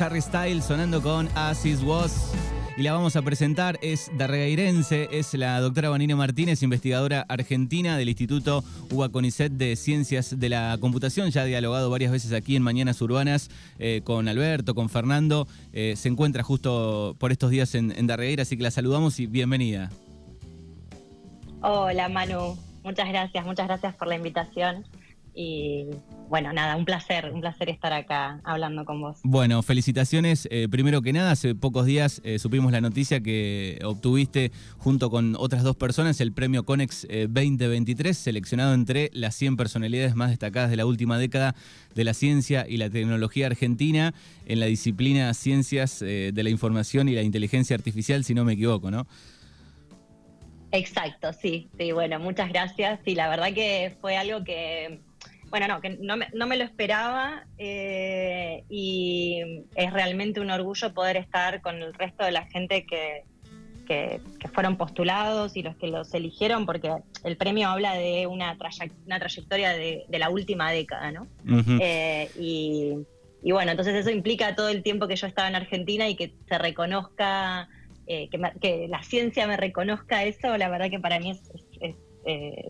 Harry Styles sonando con As Is Was. Y la vamos a presentar, es darregueirense, es la doctora Vanina Martínez, investigadora argentina del Instituto UBA CONICET de Ciencias de la Computación. Ya ha dialogado varias veces aquí en Mañanas Urbanas eh, con Alberto, con Fernando. Eh, se encuentra justo por estos días en, en así que la saludamos y bienvenida. Hola Manu, muchas gracias, muchas gracias por la invitación. Y bueno, nada, un placer, un placer estar acá hablando con vos. Bueno, felicitaciones. Eh, primero que nada, hace pocos días eh, supimos la noticia que obtuviste junto con otras dos personas el premio Conex 2023, eh, seleccionado entre las 100 personalidades más destacadas de la última década de la ciencia y la tecnología argentina en la disciplina Ciencias de la Información y la Inteligencia Artificial, si no me equivoco, ¿no? Exacto, sí, sí, bueno, muchas gracias. Sí, la verdad que fue algo que bueno, no, que no me, no me lo esperaba eh, y es realmente un orgullo poder estar con el resto de la gente que, que, fueron postulados y los que los eligieron, porque el premio habla de una, una trayectoria de, la última década, ¿no? Eh, y, y, bueno, entonces eso implica todo el tiempo que yo estaba en Argentina y que se reconozca, eh, que, que, la ciencia me reconozca eso, la verdad que para mí es, es,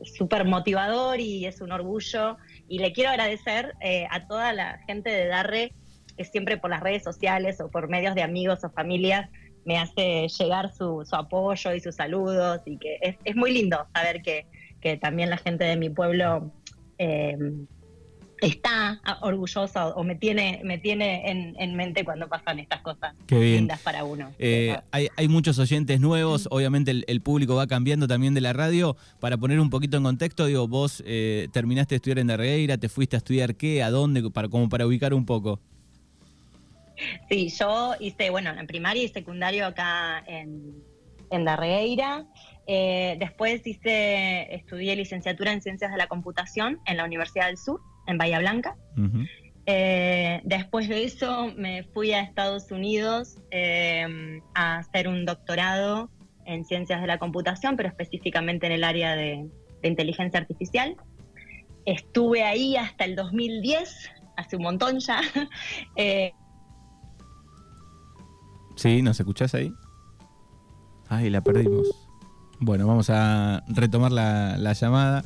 súper motivador y es un orgullo y le quiero agradecer eh, a toda la gente de Darre que siempre por las redes sociales o por medios de amigos o familias me hace llegar su, apoyo y sus saludos y que es, muy lindo saber que, también la gente de mi pueblo eh, está orgullosa o me tiene, me tiene en, mente cuando pasan estas cosas lindas para uno. Eh, hay, muchos oyentes nuevos, obviamente el, público va cambiando también de la radio. Para poner un poquito en contexto, digo, vos eh, terminaste de estudiar en Darregueira, te fuiste a estudiar qué, a dónde, para, como para ubicar un poco. Sí, yo hice, bueno, en primaria y secundario acá en, en Darregueira. Eh, después hice, estudié licenciatura en Ciencias de la Computación en la Universidad del Sur en Bahía Blanca. Eh, después de eso me fui a Estados Unidos eh, a hacer un doctorado en ciencias de la computación, pero específicamente en el área de, inteligencia artificial. Estuve ahí hasta el 2010, hace un montón ya. Eh, sí, ¿nos escuchás ahí? Ay, la perdimos. Bueno, vamos a retomar la, la llamada.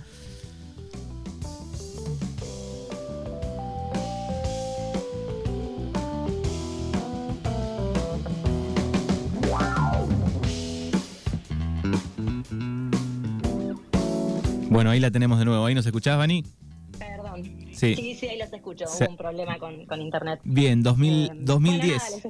Ahí la tenemos de nuevo. ¿Ahí nos escuchás, Vani? Perdón. Sí, sí, ahí los escucho. Hubo un problema con, internet. Bien, 2000, 2010.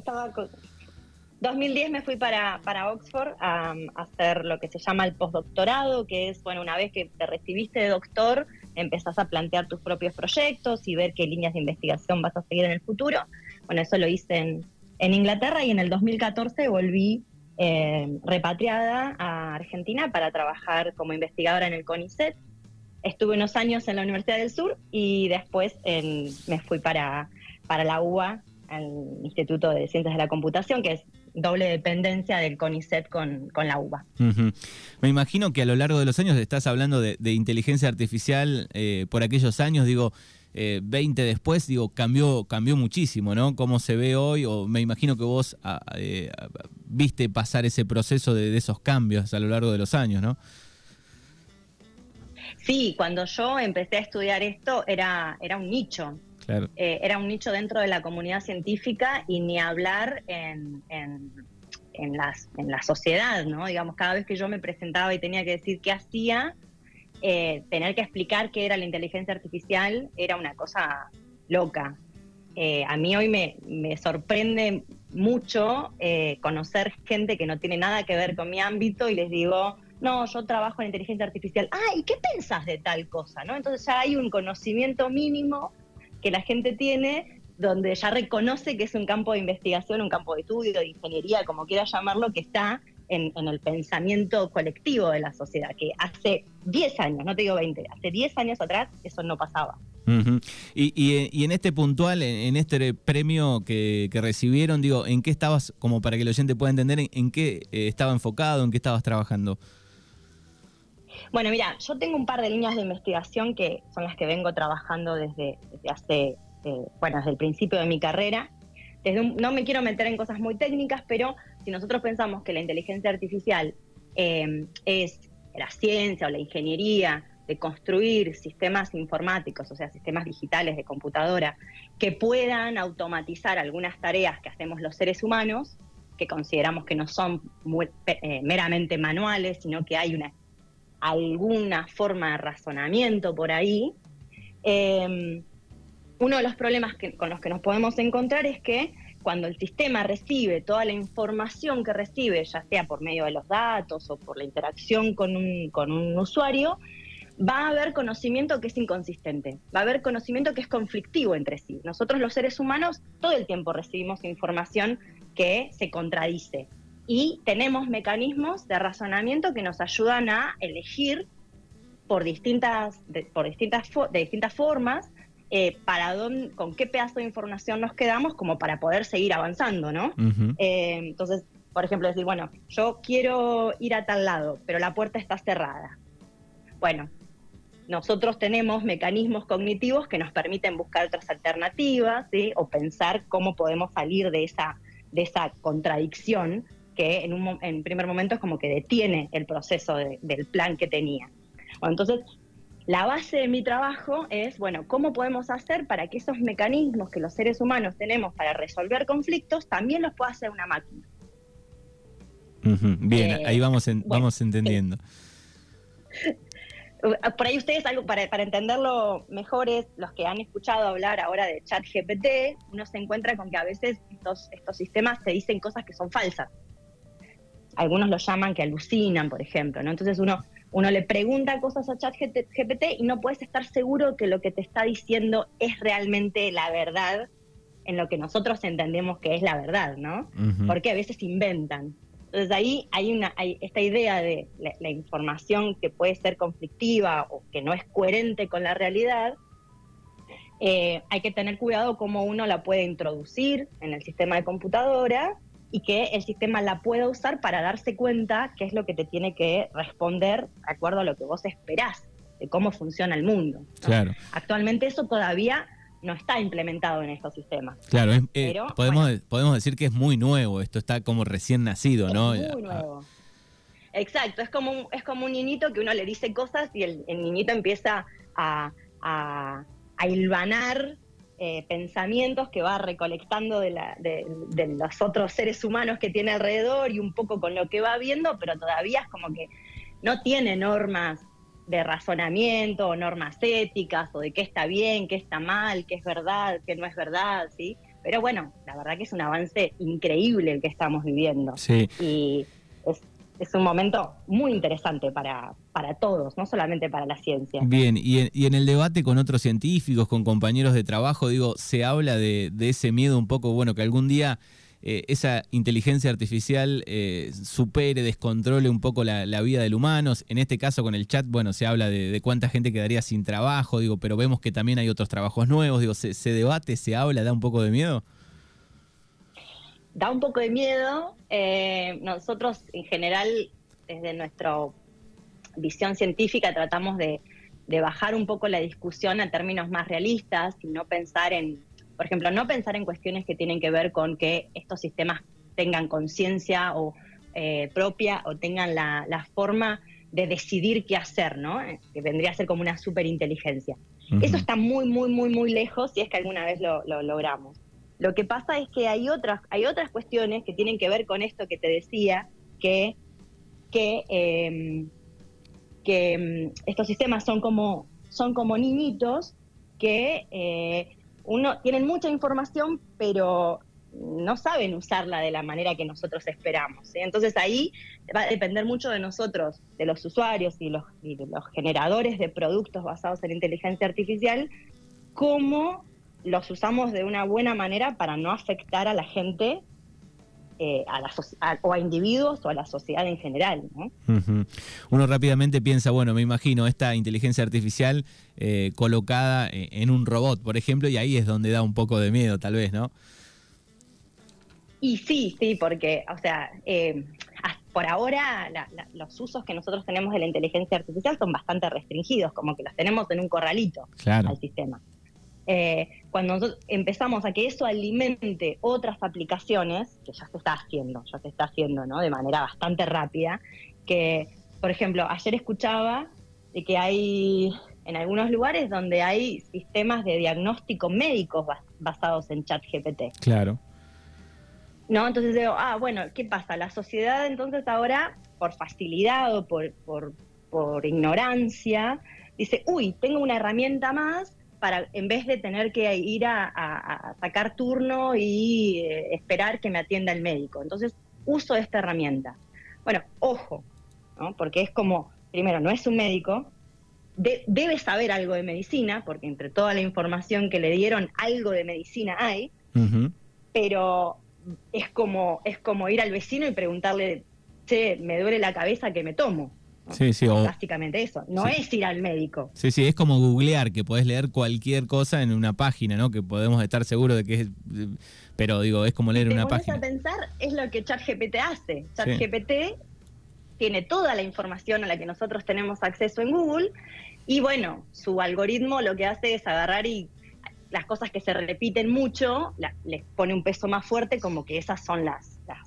2010 me fui para, para Oxford a, hacer lo que se llama el postdoctorado, que es, bueno, una vez que te recibiste de doctor, empezás a plantear tus propios proyectos y ver qué líneas de investigación vas a seguir en el futuro. Bueno, eso lo hice en, en Inglaterra y en el 2014 volví eh, repatriada a Argentina para trabajar como investigadora en el CONICET. Estuve unos años en la Universidad del Sur y después me fui para, para la UBA, al Instituto de Ciencias de la Computación, que es doble dependencia del CONICET con, la UBA. Me imagino que a lo largo de los años estás hablando de, inteligencia artificial eh, por aquellos años, digo, 20 eh, después, digo, cambió, cambió muchísimo, ¿no? Cómo se ve hoy, o me imagino que vos ah, eh, viste pasar ese proceso de, esos cambios a lo largo de los años, ¿no? Sí, cuando yo empecé a estudiar esto era, era un nicho. Eh, era un nicho dentro de la comunidad científica y ni hablar en, en, en, las, en la sociedad, ¿no? Digamos, cada vez que yo me presentaba y tenía que decir qué hacía, eh, tener que explicar qué era la inteligencia artificial era una cosa loca. Eh, a mí hoy me, sorprende mucho conocer gente que no tiene nada que ver con mi ámbito y les digo, no, yo trabajo en inteligencia artificial. Ah, ¿y qué pensás de tal cosa? ¿no? Entonces ya hay un conocimiento mínimo que la gente tiene donde ya reconoce que es un campo de investigación, un campo de estudio, de ingeniería, como quiera llamarlo, que está en, el pensamiento colectivo de la sociedad, que hace 10 años, no te digo 20, hace 10 años atrás eso no pasaba. y, en este puntual, en, este premio que, recibieron, digo, ¿en qué estabas, como para que el oyente pueda entender, en, qué eh, estaba enfocado, en qué estabas trabajando? Bueno, mira, yo tengo un par de líneas de investigación que son las que vengo trabajando desde, hace, eh, bueno, desde el principio de mi carrera. no me quiero meter en cosas muy técnicas, pero si nosotros pensamos que la inteligencia artificial eh, es la ciencia o la ingeniería de construir sistemas informáticos, o sea, sistemas digitales de computadora, que puedan automatizar algunas tareas que hacemos los seres humanos, que consideramos que no son eh, meramente manuales, sino que hay una, alguna forma de razonamiento por ahí. Eh, uno de los problemas con los que nos podemos encontrar es que cuando el sistema recibe toda la información que recibe, ya sea por medio de los datos o por la interacción con un, con un usuario, va a haber conocimiento que es inconsistente, va a haber conocimiento que es conflictivo entre sí. Nosotros los seres humanos todo el tiempo recibimos información que se contradice y tenemos mecanismos de razonamiento que nos ayudan a elegir por distintas, por distintas, de distintas formas eh, para dónde, con qué pedazo de información nos quedamos como para poder seguir avanzando, ¿no? Eh, entonces, por ejemplo, decir, bueno, yo quiero ir a tal lado, pero la puerta está cerrada. Bueno, nosotros tenemos mecanismos cognitivos que nos permiten buscar otras alternativas, ¿sí? O pensar cómo podemos salir de esa, de esa contradicción que en un en primer momento es como que detiene el proceso del plan que tenía. Bueno, entonces, la base de mi trabajo es, bueno, ¿cómo podemos hacer para que esos mecanismos que los seres humanos tenemos para resolver conflictos también los pueda hacer una máquina? Bien, eh, ahí vamos, vamos entendiendo. Por ahí ustedes, algo para, para entenderlo mejor, es los que han escuchado hablar ahora de chat GPT, uno se encuentra con que a veces estos, estos sistemas te dicen cosas que son falsas. Algunos lo llaman que alucinan, por ejemplo, ¿no? Entonces uno uno le pregunta cosas a ChatGPT y no puedes estar seguro que lo que te está diciendo es realmente la verdad en lo que nosotros entendemos que es la verdad, ¿no? Porque a veces inventan. Entonces ahí hay una hay esta idea de la, información que puede ser conflictiva o que no es coherente con la realidad. Eh, hay que tener cuidado cómo uno la puede introducir en el sistema de computadora y que el sistema la pueda usar para darse cuenta qué es lo que te tiene que responder de acuerdo a lo que vos esperás de cómo funciona el mundo. Claro. Actualmente eso todavía no está implementado en estos sistemas. Claro, eh, podemos, podemos decir que es muy nuevo, esto está como recién nacido, ¿no? Muy nuevo. Exacto, es como, un, es como un niñito que uno le dice cosas y el, niñito empieza a, a, a hilvanar eh, pensamientos que va recolectando de, los otros seres humanos que tiene alrededor y un poco con lo que va viendo, pero todavía es como que no tiene normas de razonamiento o normas éticas o de qué está bien, qué está mal, qué es verdad, qué no es verdad, ¿sí? Pero bueno, la verdad que es un avance increíble el que estamos viviendo. Sí. Y es es un momento muy interesante para, para todos, no solamente para la ciencia. Bien, y en, y en, el debate con otros científicos, con compañeros de trabajo, digo, se habla de, ese miedo un poco, bueno, que algún día eh, esa inteligencia artificial eh, supere, descontrole un poco la, vida del humano. En este caso con el chat, bueno, se habla de, cuánta gente quedaría sin trabajo, digo, pero vemos que también hay otros trabajos nuevos, digo, se, se debate, se habla, da un poco de miedo da un poco de miedo. Eh, nosotros, en general, desde nuestra visión científica, tratamos de, bajar un poco la discusión a términos más realistas y no pensar en, por ejemplo, no pensar en cuestiones que tienen que ver con que estos sistemas tengan conciencia o eh, propia o tengan la, forma de decidir qué hacer, ¿no? Que vendría a ser como una superinteligencia. Eso está muy, muy, muy, muy lejos si es que alguna vez lo logramos. Lo que pasa es que hay otras, hay otras cuestiones que tienen que ver con esto que te decía, que, que, em, em, estos sistemas son como, son como niñitos que eh, uno tienen mucha información, pero no saben usarla de la manera que nosotros esperamos. Entonces ahí va a depender mucho de nosotros, de los usuarios y, los, y de los generadores de productos basados en inteligencia artificial, cómo los usamos de una buena manera para no afectar a la gente eh, a la o a individuos o a la sociedad en general. Uno rápidamente piensa, bueno, me imagino esta inteligencia artificial eh, colocada eh, en un robot, por ejemplo, y ahí es donde da un poco de miedo, tal vez, ¿no? Y sí, sí, porque, o sea, por ahora los usos que nosotros tenemos de la inteligencia artificial son bastante restringidos, como que los tenemos en un corralito al sistema. Eh, cuando nosotros empezamos a que eso alimente otras aplicaciones, que ya se está haciendo, ya se está haciendo, ¿no? De manera bastante rápida, que, por ejemplo, ayer escuchaba de que hay en algunos lugares donde hay sistemas de diagnóstico médicos basados en chat GPT. Claro. ¿No? Entonces digo, ah, bueno, ¿qué pasa? La sociedad entonces ahora, por facilidad o por, por, ignorancia, dice, uy, tengo una herramienta más para, en vez de tener que ir a, sacar turno y eh, esperar que me atienda el médico. Entonces, uso esta herramienta. Bueno, ojo, ¿no? porque es como, primero, no es un médico, debe saber algo de medicina, porque entre toda la información que le dieron, algo de medicina hay, pero es como, es como ir al vecino y preguntarle, che, me duele la cabeza que me tomo. Sí, sí, Básicamente eso, no es ir al médico. Sí, sí, es como googlear, que podés leer cualquier cosa en una página, ¿no? Que podemos estar seguros de que es... Pero digo, es como leer una página. a pensar, es lo que ChatGPT hace. ChatGPT tiene toda la información a la que nosotros tenemos acceso en Google y bueno, su algoritmo lo que hace es agarrar y las cosas que se repiten mucho, les pone un peso más fuerte como que esas son las, las,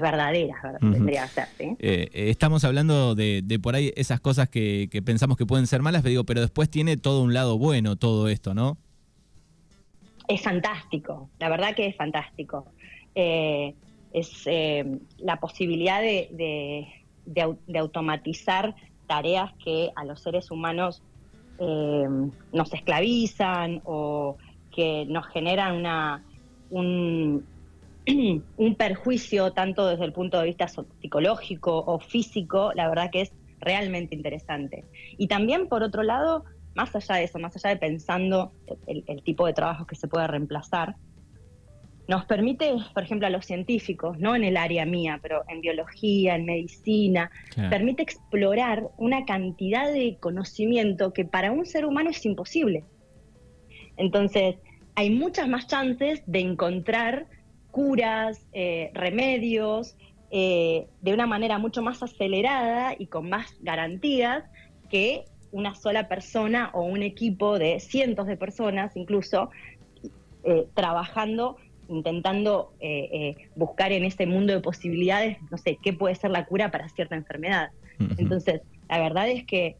verdaderas, tendría que ser. Eh, eh, estamos hablando de, por ahí esas cosas que, pensamos que pueden ser malas, pero, digo, pero después tiene todo un lado bueno todo esto, ¿no? Es fantástico, la verdad que es fantástico. Eh, es la posibilidad de, de, automatizar tareas que a los seres humanos nos esclavizan o que nos generan una, un, un perjuicio tanto desde el punto de vista psicológico o físico, la verdad que es realmente interesante. Y también, por otro lado, más allá de eso, más allá de pensando el, tipo de trabajos que se puede reemplazar, nos permite, por ejemplo, a los científicos, no en el área mía, pero en biología, en medicina, permite explorar una cantidad de conocimiento que para un ser humano es imposible. Entonces, hay muchas más chances de encontrar curas, eh, remedios, eh, de una manera mucho más acelerada y con más garantías que una sola persona o un equipo de cientos de personas incluso eh, trabajando, intentando buscar en ese mundo de posibilidades, no sé, qué puede ser la cura para cierta enfermedad. Entonces, la verdad es que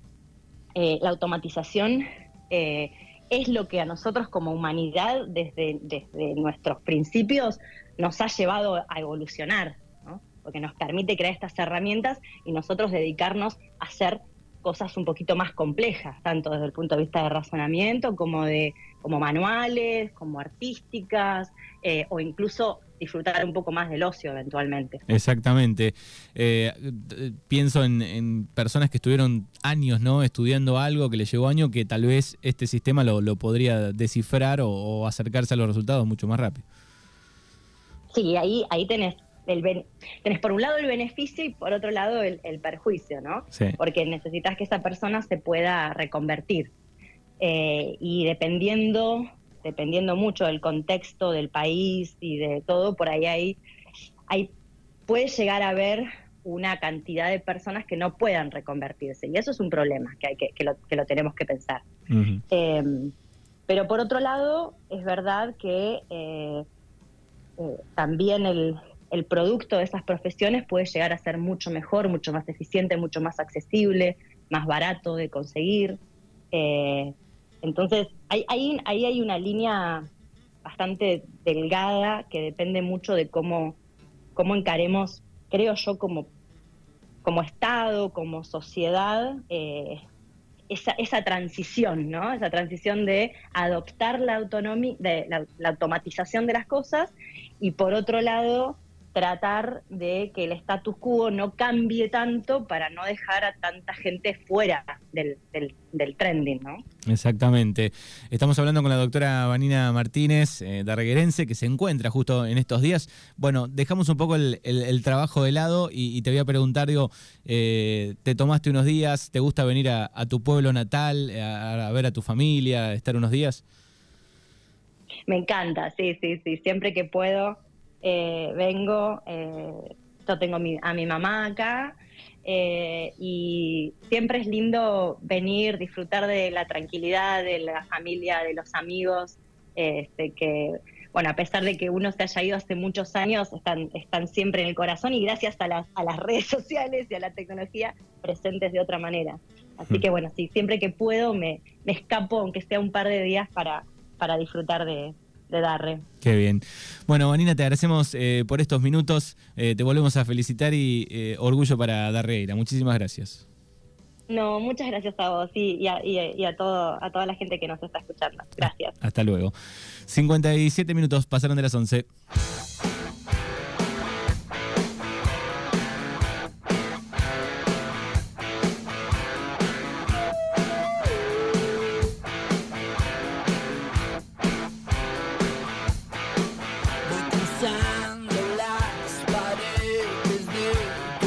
la automatización es lo que a nosotros como humanidad, desde, desde nuestros principios, nos ha llevado a evolucionar, porque nos permite crear estas herramientas y nosotros dedicarnos a hacer cosas un poquito más complejas, tanto desde el punto de vista de razonamiento como de como manuales, como artísticas, eh, o incluso disfrutar un poco más del ocio eventualmente. Exactamente. Eh, pienso en, personas que estuvieron años ¿no? estudiando algo, que les llevó años, que tal vez este sistema lo, podría descifrar o, acercarse a los resultados mucho más rápido. Sí, ahí, ahí tenés, el, tenés por un lado el beneficio y por otro lado el, perjuicio, ¿no? Porque necesitas que esa persona se pueda reconvertir. Eh, y dependiendo dependiendo mucho del contexto del país y de todo, por ahí hay, hay puede llegar a haber una cantidad de personas que no puedan reconvertirse. Y eso es un problema que, hay que, que, lo, que lo tenemos que pensar. Em, pero por otro lado, es verdad que eh, eh, también el, el, producto de esas profesiones puede llegar a ser mucho mejor, mucho más eficiente, mucho más accesible, más barato de conseguir. Eh, entonces, ahí hay, una línea bastante delgada que depende mucho de cómo, cómo encaremos, creo yo, como, como Estado, como sociedad, eh, esa, esa, transición, ¿no? Esa transición de adoptar la autonomía, de la automatización de las cosas y por otro lado tratar de que el status quo no cambie tanto para no dejar a tanta gente fuera del, del, trending, ¿no? Exactamente. Estamos hablando con la doctora Vanina Martínez, eh, que se encuentra justo en estos días. Bueno, dejamos un poco el, trabajo de lado y, te voy a preguntar, digo, eh, ¿te tomaste unos días? ¿Te gusta venir a, tu pueblo natal, a, a ver a tu familia, a estar unos días? Me encanta, sí, sí, sí. Siempre que puedo eh, vengo, eh, yo tengo a mi mamá acá, Eh, y siempre es lindo venir, disfrutar de la tranquilidad, de la familia, de los amigos, este, que, bueno, a pesar de que uno se haya ido hace muchos años, están, están siempre en el corazón y gracias a las, a las redes sociales y a la tecnología presentes de otra manera. Así mm. que bueno, sí, siempre que puedo me, me escapo, aunque sea un par de días, para, para disfrutar de, de Darre. Qué bien. Bueno, Vanina, te agradecemos eh, por estos minutos. Eh, te volvemos a felicitar y eh, orgullo para Darreira. Muchísimas gracias. No, muchas gracias a vos y, a, todo, a toda la gente que nos está escuchando. Gracias. Hasta luego. 57 minutos pasaron de las 11.